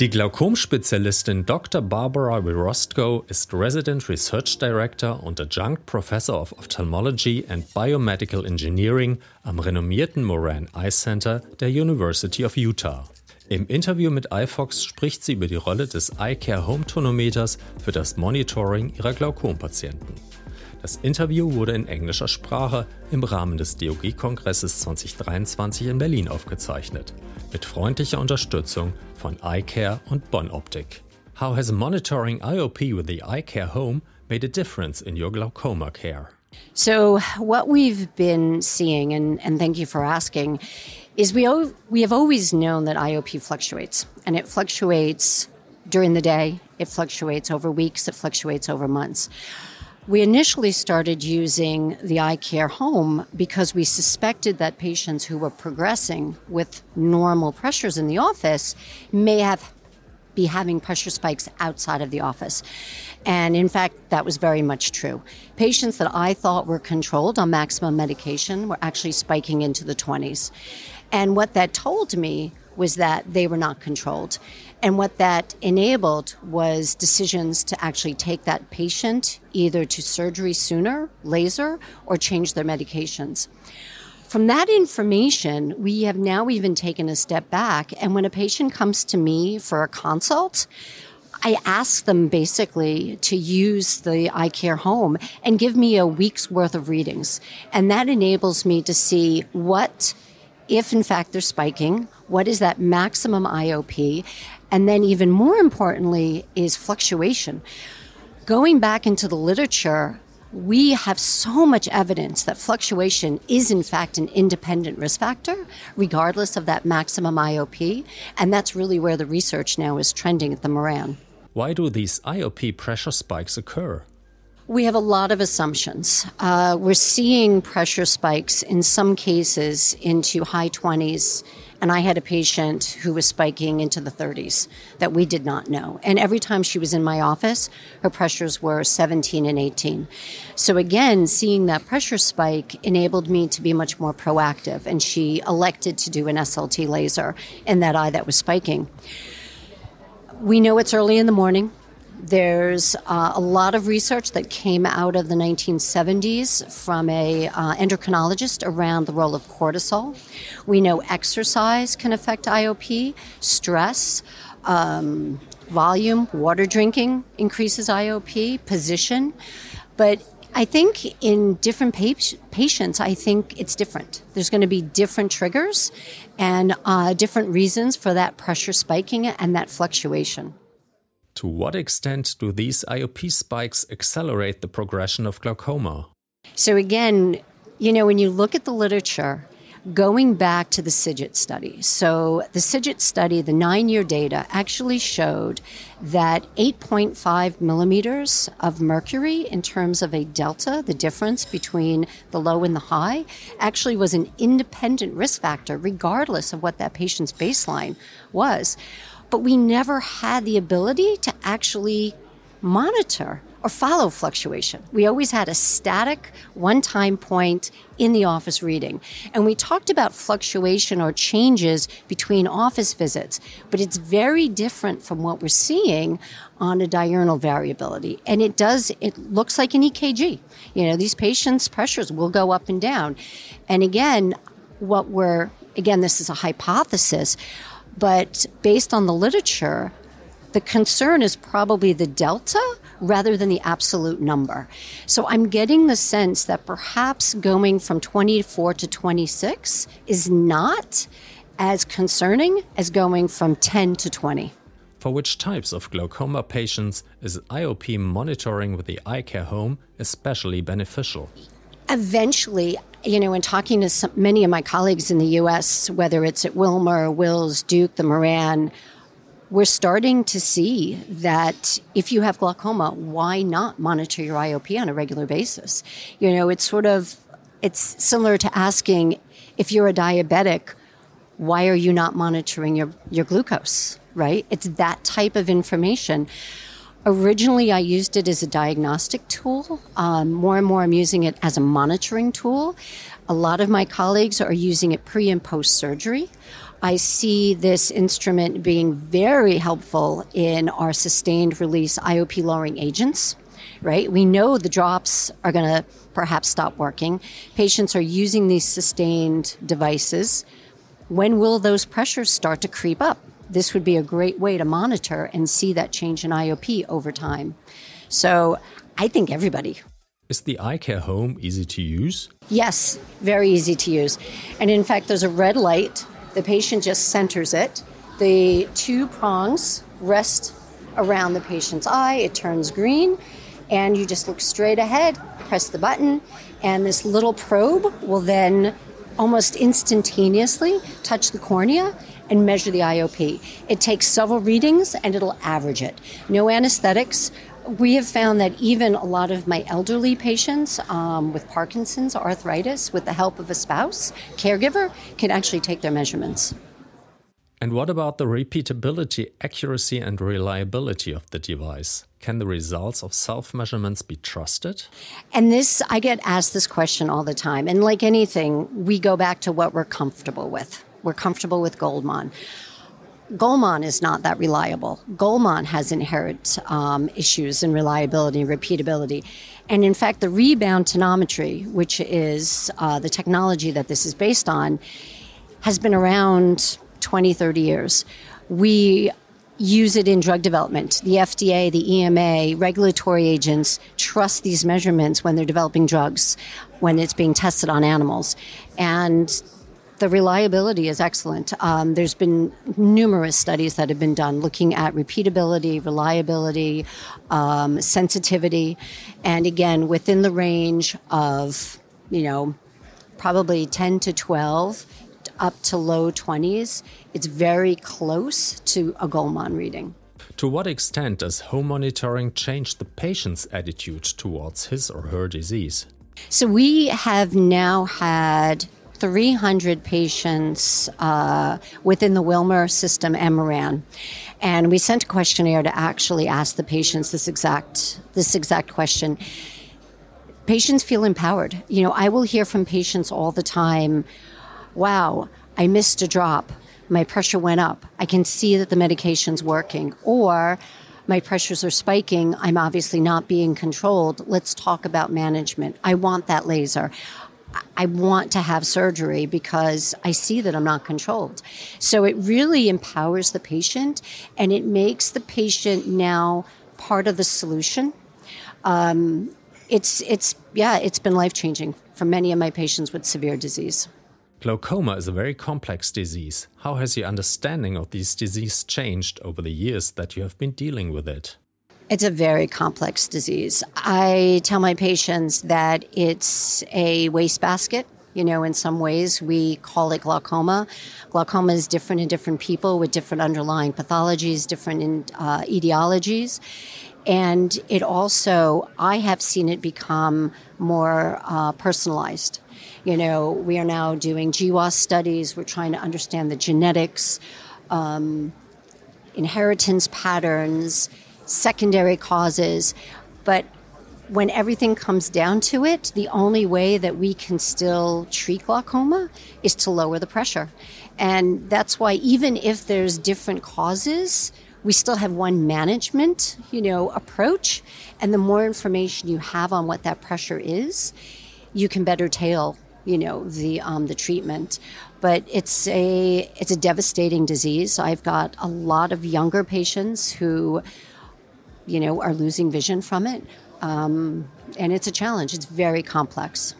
Die Glaukomspezialistin Dr. Barbara Wirostko ist Resident Research Director und Adjunct Professor of Ophthalmology and Biomedical Engineering am renommierten Moran Eye Center der University of Utah. Im Interview mit iFox spricht sie über die Rolle des iCare Home Tonometers für das Monitoring ihrer Glaukompatienten. Das Interview wurde in englischer Sprache im Rahmen des DOG-Kongresses 2023 in Berlin aufgezeichnet, mit freundlicher Unterstützung von iCare und Bonn Optik. How has monitoring IOP with the iCare Home made a difference in your glaucoma care? So, what we've been seeing, and, and thank you for asking, is we, we have always known that IOP fluctuates, and it fluctuates during the day, it fluctuates over weeks, it fluctuates over months. We initially started using the iCare Home because we suspected that patients who were progressing with normal pressures in the office may have be having pressure spikes outside of the office. And in fact, that was very much true. Patients that I thought were controlled on maximum medication were actually spiking into the 20s. And what that told me was that they were not controlled. And what that enabled was decisions to actually take that patient either to surgery sooner, laser, or change their medications. From that information, we have now even taken a step back. And when a patient comes to me for a consult, I ask them basically to use the iCare Home and give me a week's worth of readings. And that enables me to see what, if in fact they're spiking, what is that maximum IOP, and then, even more importantly, is fluctuation. Going back into the literature, we have so much evidence that fluctuation is, in fact, an independent risk factor, regardless of that maximum IOP. And that's really where the research now is trending at the Moran. Why do these IOP pressure spikes occur? We have a lot of assumptions. Uh, we're seeing pressure spikes in some cases into high 20s and I had a patient who was spiking into the 30s that we did not know. And every time she was in my office, her pressures were 17 and 18. So again, seeing that pressure spike enabled me to be much more proactive. And she elected to do an SLT laser in that eye that was spiking. We know it's early in the morning. There's uh, a lot of research that came out of the 1970s from a uh, endocrinologist around the role of cortisol. We know exercise can affect IOP, stress, um, volume, water drinking increases IOP, position, but I think in different pa- patients, I think it's different. There's going to be different triggers and uh, different reasons for that pressure spiking and that fluctuation. To what extent do these IOP spikes accelerate the progression of glaucoma? So, again, you know, when you look at the literature, going back to the CIGIT study. So, the CIGIT study, the nine year data, actually showed that 8.5 millimeters of mercury in terms of a delta, the difference between the low and the high, actually was an independent risk factor, regardless of what that patient's baseline was but we never had the ability to actually monitor or follow fluctuation. We always had a static one time point in the office reading. And we talked about fluctuation or changes between office visits, but it's very different from what we're seeing on a diurnal variability. And it does, it looks like an EKG. You know, these patients' pressures will go up and down. And again, what we're, again, this is a hypothesis but based on the literature, the concern is probably the delta rather than the absolute number. So I'm getting the sense that perhaps going from 24 to 26 is not as concerning as going from 10 to 20. For which types of glaucoma patients is IOP monitoring with the iCare Home especially beneficial? Eventually, you know, in talking to some, many of my colleagues in the U.S., whether it's at Wilmer, Wills, Duke, the Moran, we're starting to see that if you have glaucoma, why not monitor your IOP on a regular basis? You know, it's sort of it's similar to asking if you're a diabetic, why are you not monitoring your, your glucose? Right? It's that type of information. Originally, I used it as a diagnostic tool. Um, more and more, I'm using it as a monitoring tool. A lot of my colleagues are using it pre and post surgery. I see this instrument being very helpful in our sustained release IOP lowering agents, right? We know the drops are going to perhaps stop working. Patients are using these sustained devices. When will those pressures start to creep up? This would be a great way to monitor and see that change in IOP over time. So I think everybody. Is the iCare Home easy to use? Yes, very easy to use. And in fact, there's a red light. The patient just centers it. The two prongs rest around the patient's eye. It turns green, and you just look straight ahead, press the button, and this little probe will then almost instantaneously touch the cornea and measure the IOP. It takes several readings and it'll average it. No anesthetics. We have found that even a lot of my elderly patients um, with Parkinson's, arthritis, with the help of a spouse, caregiver, can actually take their measurements. And what about the repeatability, accuracy, and reliability of the device? Can the results of self measurements be trusted? And this, I get asked this question all the time. And like anything, we go back to what we're comfortable with. We're comfortable with Goldmann. Goldmann is not that reliable. Goldmann has inherent um, issues in reliability and repeatability. And in fact, the rebound tonometry, which is uh, the technology that this is based on, has been around 20, 30 years. We use it in drug development. The FDA, the EMA, regulatory agents trust these measurements when they're developing drugs, when it's being tested on animals. And the reliability is excellent. Um, there's been numerous studies that have been done looking at repeatability, reliability, um, sensitivity, and again, within the range of, you know, probably 10 to 12 up to low 20s, it's very close to a Goldmann reading. To what extent does home monitoring change the patient's attitude towards his or her disease? So, we have now had 300 patients uh, within the Wilmer system and Moran. And we sent a questionnaire to actually ask the patients this exact this exact question. Patients feel empowered. You know, I will hear from patients all the time, "Wow, I missed a drop. My pressure went up. I can see that the medication's working." Or my pressures are spiking. I'm obviously not being controlled. Let's talk about management. I want that laser. I want to have surgery because I see that I'm not controlled. So it really empowers the patient and it makes the patient now part of the solution. Um, it's, it's, yeah, it's been life changing for many of my patients with severe disease. Glaucoma is a very complex disease. How has your understanding of this disease changed over the years that you have been dealing with it? It's a very complex disease. I tell my patients that it's a wastebasket. You know, in some ways, we call it glaucoma. Glaucoma is different in different people with different underlying pathologies, different in, uh, etiologies. And it also, I have seen it become more uh, personalized. You know, we are now doing GWAS studies, we're trying to understand the genetics, um, inheritance patterns secondary causes. But when everything comes down to it, the only way that we can still treat glaucoma is to lower the pressure. And that's why even if there's different causes, we still have one management, you know, approach. And the more information you have on what that pressure is, you can better tail, you know, the um, the treatment. But it's a it's a devastating disease. I've got a lot of younger patients who you know, are losing vision from it. Um, and it's a challenge. It's very complex.